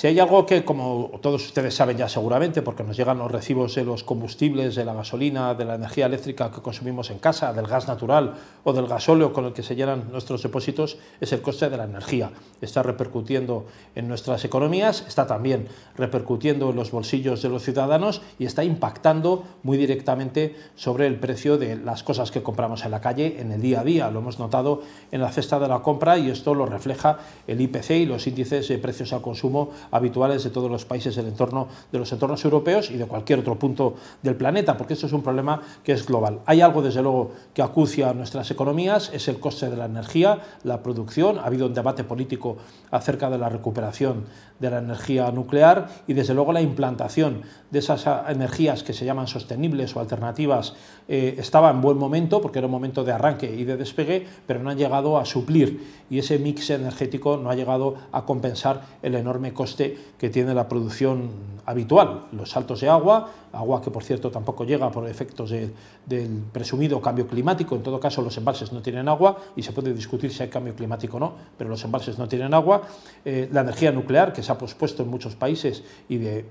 Si hay algo que, como todos ustedes saben ya seguramente, porque nos llegan los recibos de los combustibles, de la gasolina, de la energía eléctrica que consumimos en casa, del gas natural o del gasóleo con el que se llenan nuestros depósitos, es el coste de la energía. Está repercutiendo en nuestras economías, está también repercutiendo en los bolsillos de los ciudadanos y está impactando muy directamente sobre el precio de las cosas que compramos en la calle en el día a día. Lo hemos notado en la cesta de la compra y esto lo refleja el IPC y los índices de precios al consumo habituales de todos los países del entorno de los entornos europeos y de cualquier otro punto del planeta, porque esto es un problema que es global. Hay algo desde luego que acucia a nuestras economías, es el coste de la energía, la producción, ha habido un debate político acerca de la recuperación de la energía nuclear y desde luego la implantación de esas energías que se llaman sostenibles o alternativas eh, estaba en buen momento porque era un momento de arranque y de despegue, pero no han llegado a suplir y ese mix energético no ha llegado a compensar el enorme coste que tiene la producción habitual, los saltos de agua, agua que por cierto tampoco llega por efectos del presumido cambio climático, en todo caso los embalses no tienen agua y se puede discutir si hay cambio climático o no, pero los embalses no tienen agua, eh, la energía nuclear que se ha pospuesto en muchos países y de,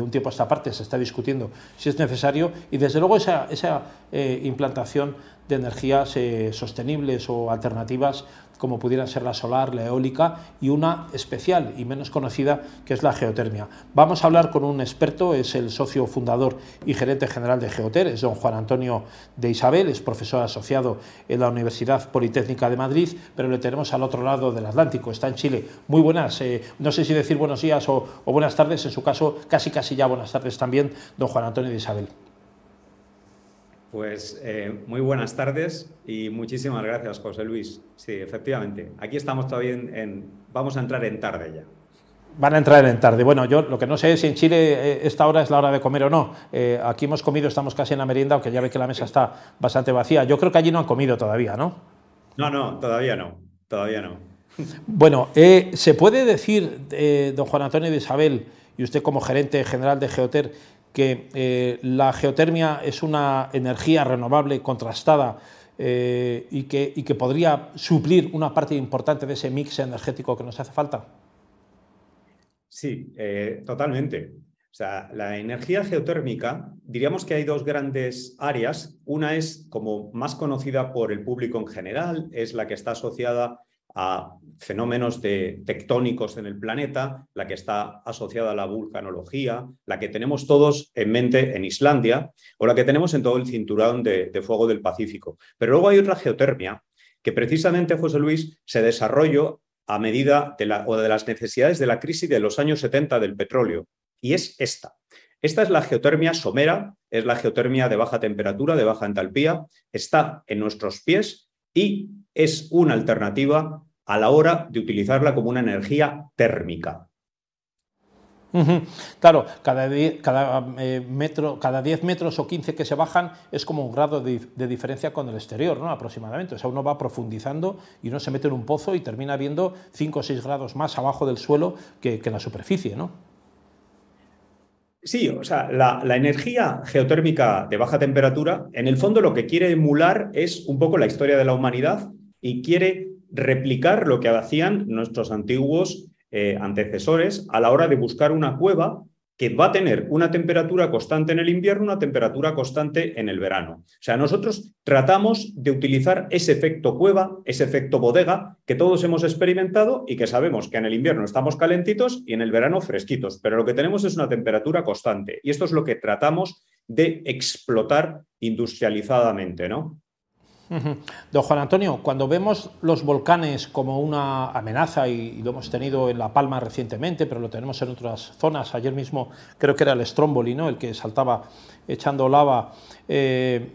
un tiempo a esta parte se está discutiendo si es necesario y desde luego esa, esa eh, implantación de energías eh, sostenibles o alternativas como pudieran ser la solar, la eólica y una especial y menos conocida que es la geotermia. Vamos a hablar con un experto, es el socio fundador y gerente general de Geoter, es don Juan Antonio de Isabel, es profesor asociado en la Universidad Politécnica de Madrid, pero le tenemos al otro lado del Atlántico, está en Chile. Muy buenas, eh, no sé si decir buenos días o, o buenas tardes, en su caso casi casi ya buenas tardes también, don Juan Antonio de Isabel. Pues eh, muy buenas tardes y muchísimas gracias, José Luis. Sí, efectivamente. Aquí estamos todavía en, Vamos a entrar en tarde ya. Van a entrar en tarde. Bueno, yo lo que no sé es si en Chile eh, esta hora es la hora de comer o no. Eh, aquí hemos comido, estamos casi en la merienda, aunque ya ve que la mesa está bastante vacía. Yo creo que allí no han comido todavía, ¿no? No, no, todavía no. Todavía no. Bueno, ¿se puede decir, don Juan Antonio de Isabel, y usted como gerente general de Geoter, que eh, la geotermia es una energía renovable contrastada eh, y, que, y, que, podría suplir una parte importante de ese mix energético que nos hace falta? Sí, eh, totalmente. O sea, la energía geotérmica, diríamos que hay dos grandes áreas. Una es como más conocida por el público en general, es la que está asociada a fenómenos de, tectónicos en el planeta, la que está asociada a la vulcanología, la que tenemos todos en mente en Islandia o la que tenemos en todo el cinturón de, fuego del Pacífico. Pero luego hay otra geotermia que precisamente, José Luis, se desarrolló a medida de, de las necesidades de la crisis de los años 70 del petróleo. Y es esta. Esta es la geotermia somera, es la geotermia de baja temperatura, de baja entalpía, está en nuestros pies y es una alternativa a la hora de utilizarla como una energía térmica. Claro, cada, cada, eh, metro, cada 10 metros o 15 que se bajan es como un grado de, diferencia con el exterior, ¿no? aproximadamente. O sea, uno va profundizando y uno se mete en un pozo y termina viendo 5 o 6 grados más abajo del suelo que, en la superficie. ¿no? Sí, o sea, la, la, energía geotérmica de baja temperatura, en el fondo lo que quiere emular es un poco la historia de la humanidad y quiere replicar lo que hacían nuestros antiguos eh, antecesores a la hora de buscar una cueva que va a tener una temperatura constante en el invierno, una temperatura constante en el verano. O sea, nosotros tratamos de utilizar ese efecto cueva, ese efecto bodega que todos hemos experimentado y que sabemos que en el invierno estamos calentitos y en el verano fresquitos, pero lo que tenemos es una temperatura constante y esto es lo que tratamos de explotar industrializadamente, ¿no? Don Juan Antonio, cuando vemos los volcanes como una amenaza, y, lo hemos tenido en La Palma recientemente, pero lo tenemos en otras zonas, ayer mismo creo que era el Stromboli, ¿no? el que saltaba echando lava, eh,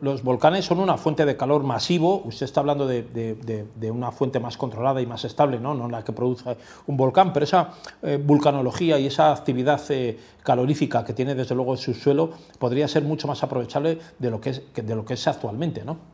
los volcanes son una fuente de calor masivo, usted está hablando de, una fuente más controlada y más estable, no, no la que produce un volcán, pero esa eh, vulcanología y esa actividad eh, calorífica que tiene desde luego el subsuelo podría ser mucho más aprovechable de lo que es, de lo que es actualmente, ¿no?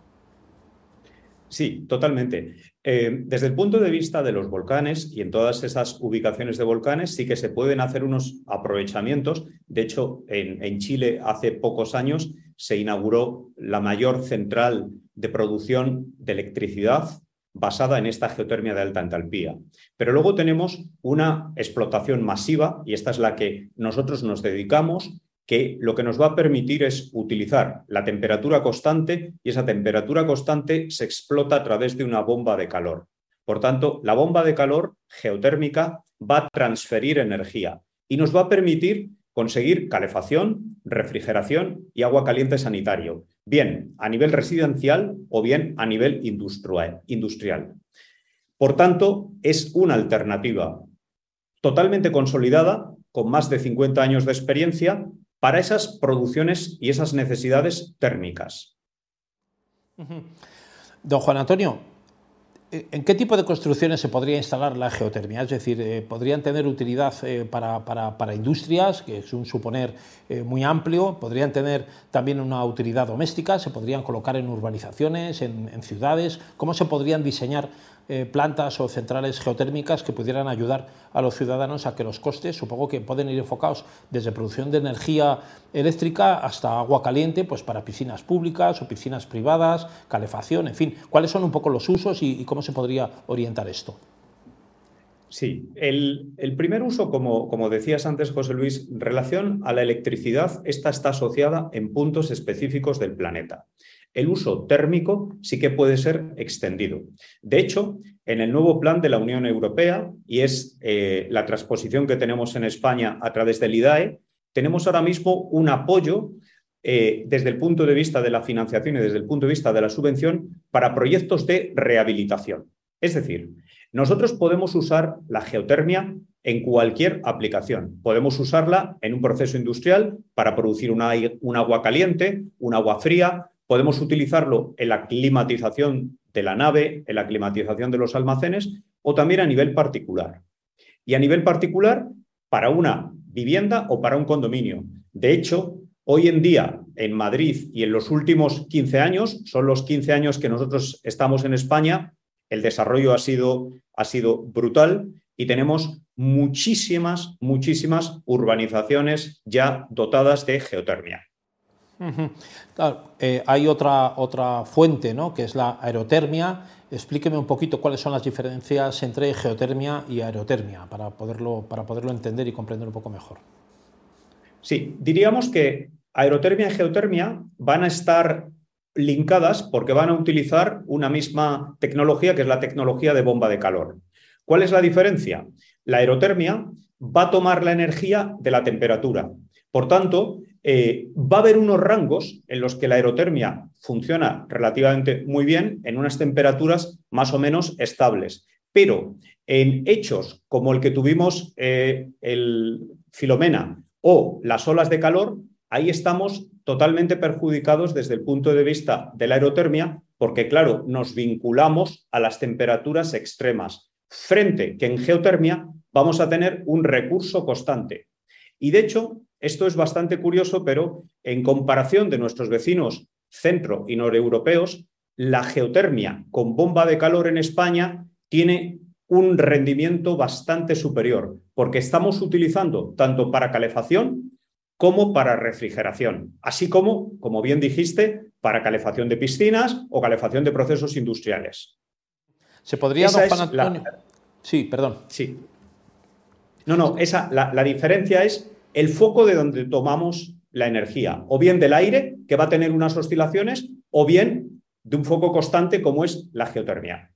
Sí, totalmente. Eh, desde el punto de vista de los volcanes y en todas esas ubicaciones de volcanes sí que se pueden hacer unos aprovechamientos. De hecho, en, Chile hace pocos años se inauguró la mayor central de producción de electricidad basada en esta geotermia de alta entalpía. Pero luego tenemos una explotación masiva, y esta es la que nosotros nos dedicamos, que lo que nos va a permitir es utilizar la temperatura constante y esa temperatura constante se explota a través de una bomba de calor. Por tanto, la bomba de calor geotérmica va a transferir energía y nos va a permitir conseguir calefacción, refrigeración y agua caliente sanitario, bien a nivel residencial o bien a nivel industrial. Por tanto, es una alternativa totalmente consolidada, con más de 50 años de experiencia, para esas producciones y esas necesidades térmicas. Don Juan Antonio, ¿En qué tipo de construcciones se podría instalar la geotermia? Es decir, eh, ¿podrían tener utilidad eh, para, industrias, que es un suponer eh, muy amplio? ¿Podrían tener también una utilidad doméstica? ¿Se podrían colocar en urbanizaciones, en ciudades? ¿Cómo se podrían diseñar eh, plantas o centrales geotérmicas que pudieran ayudar a los ciudadanos a que los costes, supongo que pueden ir enfocados desde producción de energía eléctrica hasta agua caliente, pues para piscinas públicas o piscinas privadas, calefacción, en fin, ¿cuáles son un poco los usos y, cómo se podría orientar esto? Sí, el, primer uso, como, como, decías antes, José Luis, relación a la electricidad, esta está asociada en puntos específicos del planeta el uso térmico sí que puede ser extendido. De hecho, en el nuevo plan de la Unión Europea, y es eh, la transposición que tenemos en España a través del IDAE, tenemos ahora mismo un apoyo eh, desde el punto de vista de la financiación y desde el punto de vista de la subvención para proyectos de rehabilitación. Es decir, nosotros podemos usar la geotermia en cualquier aplicación. Podemos usarla en un proceso industrial para producir un agua caliente, un agua fría, Podemos utilizarlo en la climatización de la nave, en la climatización de los almacenes o también a nivel particular. Y a nivel particular, para una vivienda o para un condominio. De hecho, hoy en día en Madrid y en los últimos 15 años, son los 15 años que nosotros estamos en España, el desarrollo ha sido, ha sido brutal y tenemos muchísimas, muchísimas urbanizaciones ya dotadas de geotermia. Eh, hay otra, otra fuente, ¿no? que es la aerotermia. Explíqueme un poquito cuáles son las diferencias entre geotermia y aerotermia para poderlo, para poderlo entender y comprender un poco mejor. Sí, diríamos que aerotermia y geotermia van a estar linkadas porque van a utilizar una misma tecnología, que es la tecnología de bomba de calor. ¿Cuál es la diferencia? La aerotermia va a tomar la energía de la temperatura. Por tanto, eh, va a haber unos rangos en los que la aerotermia funciona relativamente muy bien en unas temperaturas más o menos estables. Pero en hechos como el que tuvimos eh, el Filomena o las olas de calor, ahí estamos totalmente perjudicados desde el punto de vista de la aerotermia, porque claro, nos vinculamos a las temperaturas extremas, frente que en geotermia vamos a tener un recurso constante. Y de hecho, esto es bastante curioso, pero en comparación de nuestros vecinos centro y noreuropeos, la geotermia con bomba de calor en España tiene un rendimiento bastante superior, porque estamos utilizando tanto para calefacción como para refrigeración, así como, como bien dijiste, para calefacción de piscinas o calefacción de procesos industriales. Se podría, Sí, perdón. Sí. No, no, esa, la diferencia es el foco de donde tomamos la energía, o bien del aire, que va a tener unas oscilaciones, o bien de un foco constante como es la geotermia.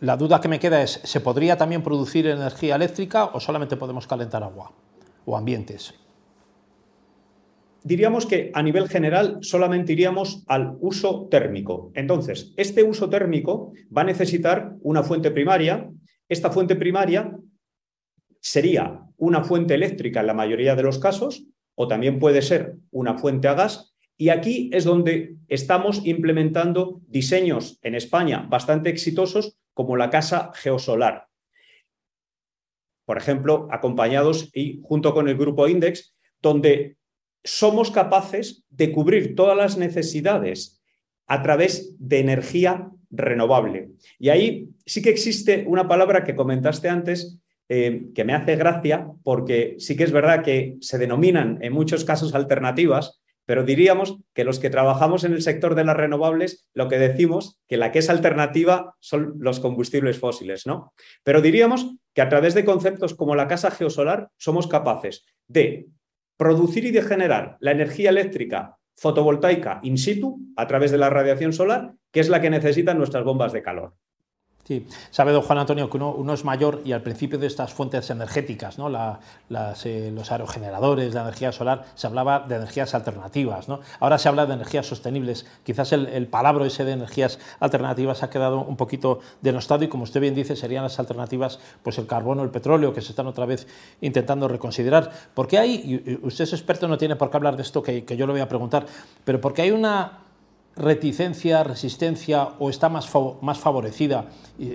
La duda que me queda es, ¿se podría también producir energía eléctrica o solamente podemos calentar agua o ambientes? Diríamos que a nivel general solamente iríamos al uso térmico. Entonces, este uso térmico va a necesitar una fuente primaria. Esta fuente primaria sería una fuente eléctrica en la mayoría de los casos, o también puede ser una fuente a gas. Y aquí es donde estamos implementando diseños en España bastante exitosos, como la casa geosolar. Por ejemplo, acompañados y junto con el grupo Index, donde somos capaces de cubrir todas las necesidades a través de energía renovable. Y ahí sí que existe una palabra que comentaste antes, eh, que me hace gracia porque sí que es verdad que se denominan en muchos casos alternativas, pero diríamos que los que trabajamos en el sector de las renovables, lo que decimos que la que es alternativa son los combustibles fósiles, ¿no? Pero diríamos que a través de conceptos como la casa geosolar somos capaces de producir y de generar la energía eléctrica fotovoltaica in situ a través de la radiación solar, que es la que necesitan nuestras bombas de calor. Sí, sabe don Juan Antonio que uno, es mayor y al principio de estas fuentes energéticas, ¿no? Eh, los aerogeneradores, la energía solar, se hablaba de energías alternativas. ¿no? Ahora se habla de energías sostenibles. Quizás el, el, palabra ese de energías alternativas ha quedado un poquito denostado y como usted bien dice, serían las alternativas pues el carbono, el petróleo, que se están otra vez intentando reconsiderar. Porque hay, usted es experto, no tiene por qué hablar de esto que, que yo le voy a preguntar, pero porque hay una reticencia, resistencia o está más, más favorecida,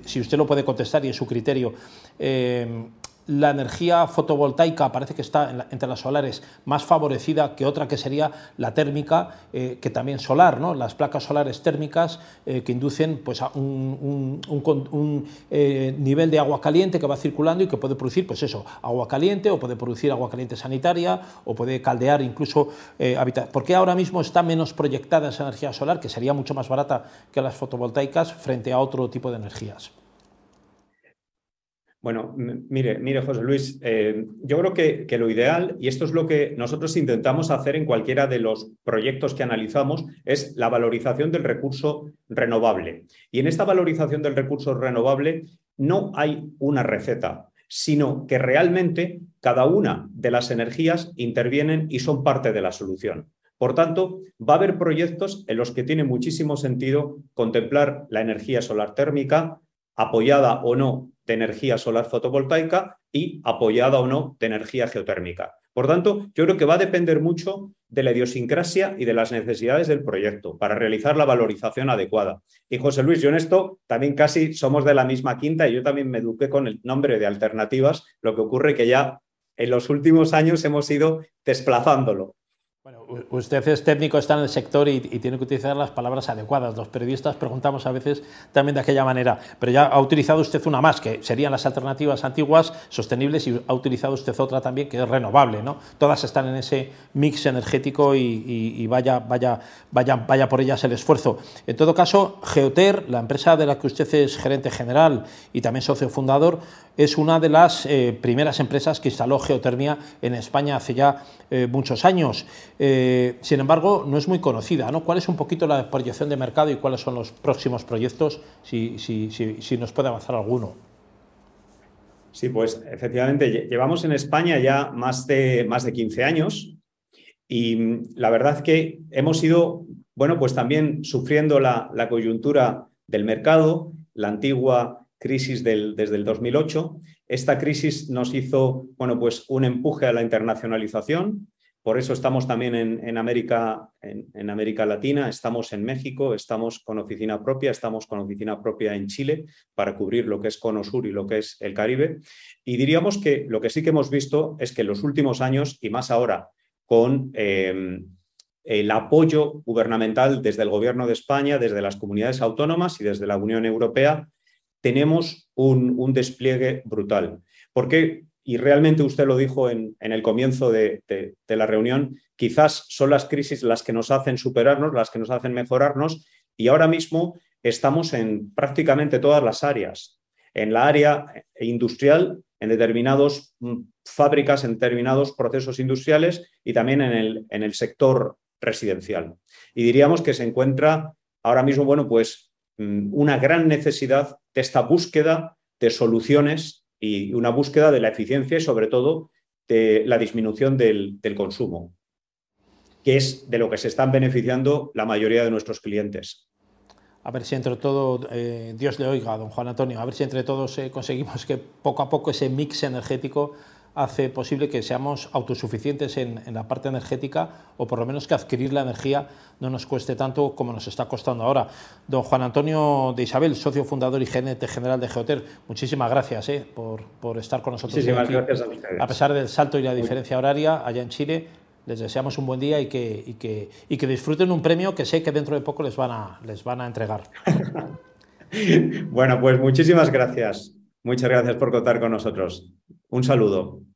si usted lo puede contestar y es su criterio, eh, la energía fotovoltaica parece que está entre las solares más favorecida que otra que sería la térmica, eh, que también solar, ¿no? las placas solares térmicas eh, que inducen pues, a un, eh, nivel de agua caliente que va circulando y que puede producir pues eso, agua caliente o puede producir agua caliente sanitaria o puede caldear incluso habitat. ¿Por qué ahora mismo está menos proyectada esa energía solar, que sería mucho más barata que las fotovoltaicas, frente a otro tipo de energías? Bueno, mire, mire, José Luis, eh, yo creo que, lo ideal, y esto es lo que nosotros intentamos hacer en cualquiera de los proyectos que analizamos, es la valorización del recurso renovable. Y en esta valorización del recurso renovable no hay una receta, sino que realmente cada una de las energías intervienen y son parte de la solución. Por tanto, va a haber proyectos en los que tiene muchísimo sentido contemplar la energía solar térmica, apoyada o no de energía solar fotovoltaica y apoyada o no de energía geotérmica. Por tanto, yo creo que va a depender mucho de la idiosincrasia y de las necesidades del proyecto para realizar la valorización adecuada. Y José Luis, yo en esto también casi somos de la misma quinta y yo también me eduqué con el nombre de alternativas, lo que ocurre que ya en los últimos años hemos ido desplazándolo. Bueno, usted es técnico, está en el sector y, tiene que utilizar las palabras adecuadas. Los periodistas preguntamos a veces también de aquella manera, pero ya ha utilizado usted una más, que serían las alternativas antiguas, sostenibles, y ha utilizado usted otra también, que es renovable. ¿no? Todas están en ese mix energético y, vaya, vaya, vaya, vaya por ellas el esfuerzo. En todo caso, Geoter, la empresa de la que usted es gerente general y también socio fundador, es una de las eh, primeras empresas que instaló geotermia en España hace ya eh, muchos años. Eh, sin embargo, no es muy conocida. ¿no? ¿Cuál es un poquito la proyección de mercado y cuáles son los próximos proyectos, si, si, nos puede avanzar alguno? Sí, pues efectivamente, llevamos en España ya más de, más de 15 años y mm, la verdad que hemos ido, bueno, pues también sufriendo la, coyuntura del mercado, la antigua crisis del, desde el 2008. Esta crisis nos hizo, bueno, pues un empuje a la internacionalización, por eso estamos también en, América, en, América Latina, estamos en México, estamos con oficina propia, estamos con oficina propia en Chile para cubrir lo que es Cono Sur y lo que es el Caribe. Y diríamos que lo que sí que hemos visto es que en los últimos años, y más ahora, con em, el apoyo gubernamental desde el Gobierno de España, desde las comunidades autónomas y desde la Unión Europea, tenemos un, un despliegue brutal. Porque y realmente usted lo dijo en, el comienzo de, la reunión, quizás son las crisis las que nos hacen superarnos, las que nos hacen mejorarnos, y ahora mismo estamos en prácticamente todas las áreas. En la área industrial, en determinadas mm, fábricas, en determinados procesos industriales y también en el, en el sector residencial. Y diríamos que se encuentra ahora mismo, bueno, pues mm, una gran necesidad de esta búsqueda de soluciones y una búsqueda de la eficiencia y sobre todo de la disminución del, consumo, que es de lo que se están beneficiando la mayoría de nuestros clientes. A ver si entre todo, eh, Dios le oiga, don Juan Antonio, a ver si entre todos eh, conseguimos que poco a poco ese mix energético hace posible que seamos autosuficientes en, la parte energética o por lo menos que adquirir la energía no nos cueste tanto como nos está costando ahora. Don Juan Antonio de Isabel, socio fundador y gerente general de Geoter, muchísimas gracias eh, por, estar con nosotros. Muchísimas gracias a ustedes. A pesar del salto y la diferencia horaria allá en Chile, les deseamos un buen día y que, que, y que disfruten un premio que sé que dentro de poco les van a, les van a entregar. bueno, pues muchísimas gracias. Muchas gracias por contar con nosotros. Un saludo.